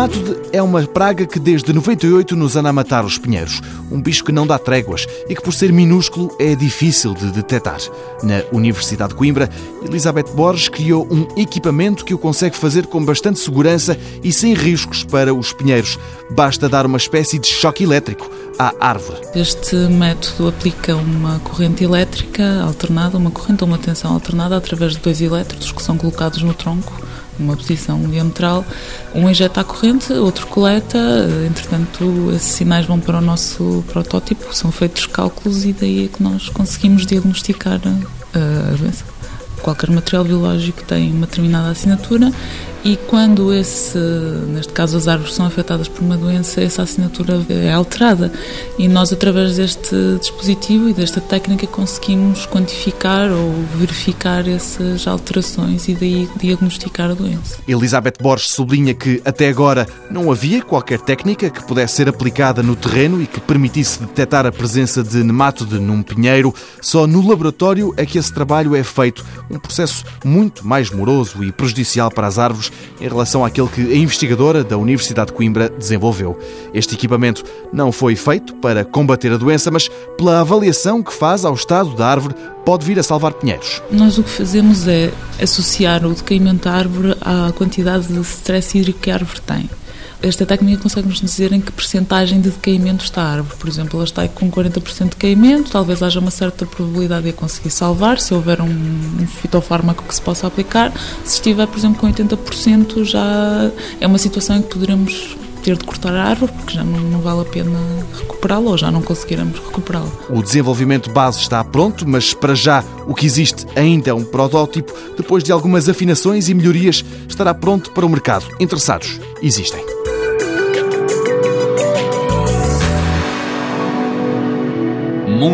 Nemátode é uma praga que desde 98 nos anda a matar os pinheiros. Um bicho que não dá tréguas e que, por ser minúsculo, é difícil de detectar. Na Universidade de Coimbra, Elizabeth Borges criou um equipamento que o consegue fazer com bastante segurança e sem riscos para os pinheiros. Basta dar uma espécie de choque elétrico à árvore. Este método aplica uma corrente elétrica alternada, uma corrente ou uma tensão alternada através de dois elétrodos que são colocados no tronco uma posição diametral, um injeta a corrente, outro coleta, entretanto esses sinais vão para o nosso protótipo, são feitos cálculos e daí é que nós conseguimos diagnosticar a doença. Qualquer material biológico tem uma determinada assinatura e quando esse, neste caso as árvores são afetadas por uma doença, essa assinatura é alterada e nós através deste dispositivo e desta técnica conseguimos quantificar ou verificar essas alterações e daí diagnosticar a doença. Elizabeth Borges sublinha que até agora não havia qualquer técnica que pudesse ser aplicada no terreno e que permitisse detectar a presença de nemátode num pinheiro. Só no laboratório é que esse trabalho é feito, um processo muito mais moroso e prejudicial para as árvores em relação àquele que a investigadora da Universidade de Coimbra desenvolveu. Este equipamento não foi feito para combater a doença, mas pela avaliação que faz ao estado da árvore, pode vir a salvar pinheiros. Nós o que fazemos é associar o decaimento da árvore à quantidade de stress hídrico que a árvore tem. Esta técnica consegue-nos dizer em que percentagem de decaimento está a árvore. Por exemplo, ela está com 40% de decaimento, talvez haja uma certa probabilidade de a conseguir salvar, se houver um, um fitofármaco que se possa aplicar. Se estiver, por exemplo, com 80%, já é uma situação em que poderemos ter de cortar a árvore porque já não, não vale a pena recuperá-la ou já não conseguiremos recuperá-la. O desenvolvimento base está pronto, mas para já o que existe ainda é um protótipo. Depois de algumas afinações e melhorias, estará pronto para o mercado. Interessados existem.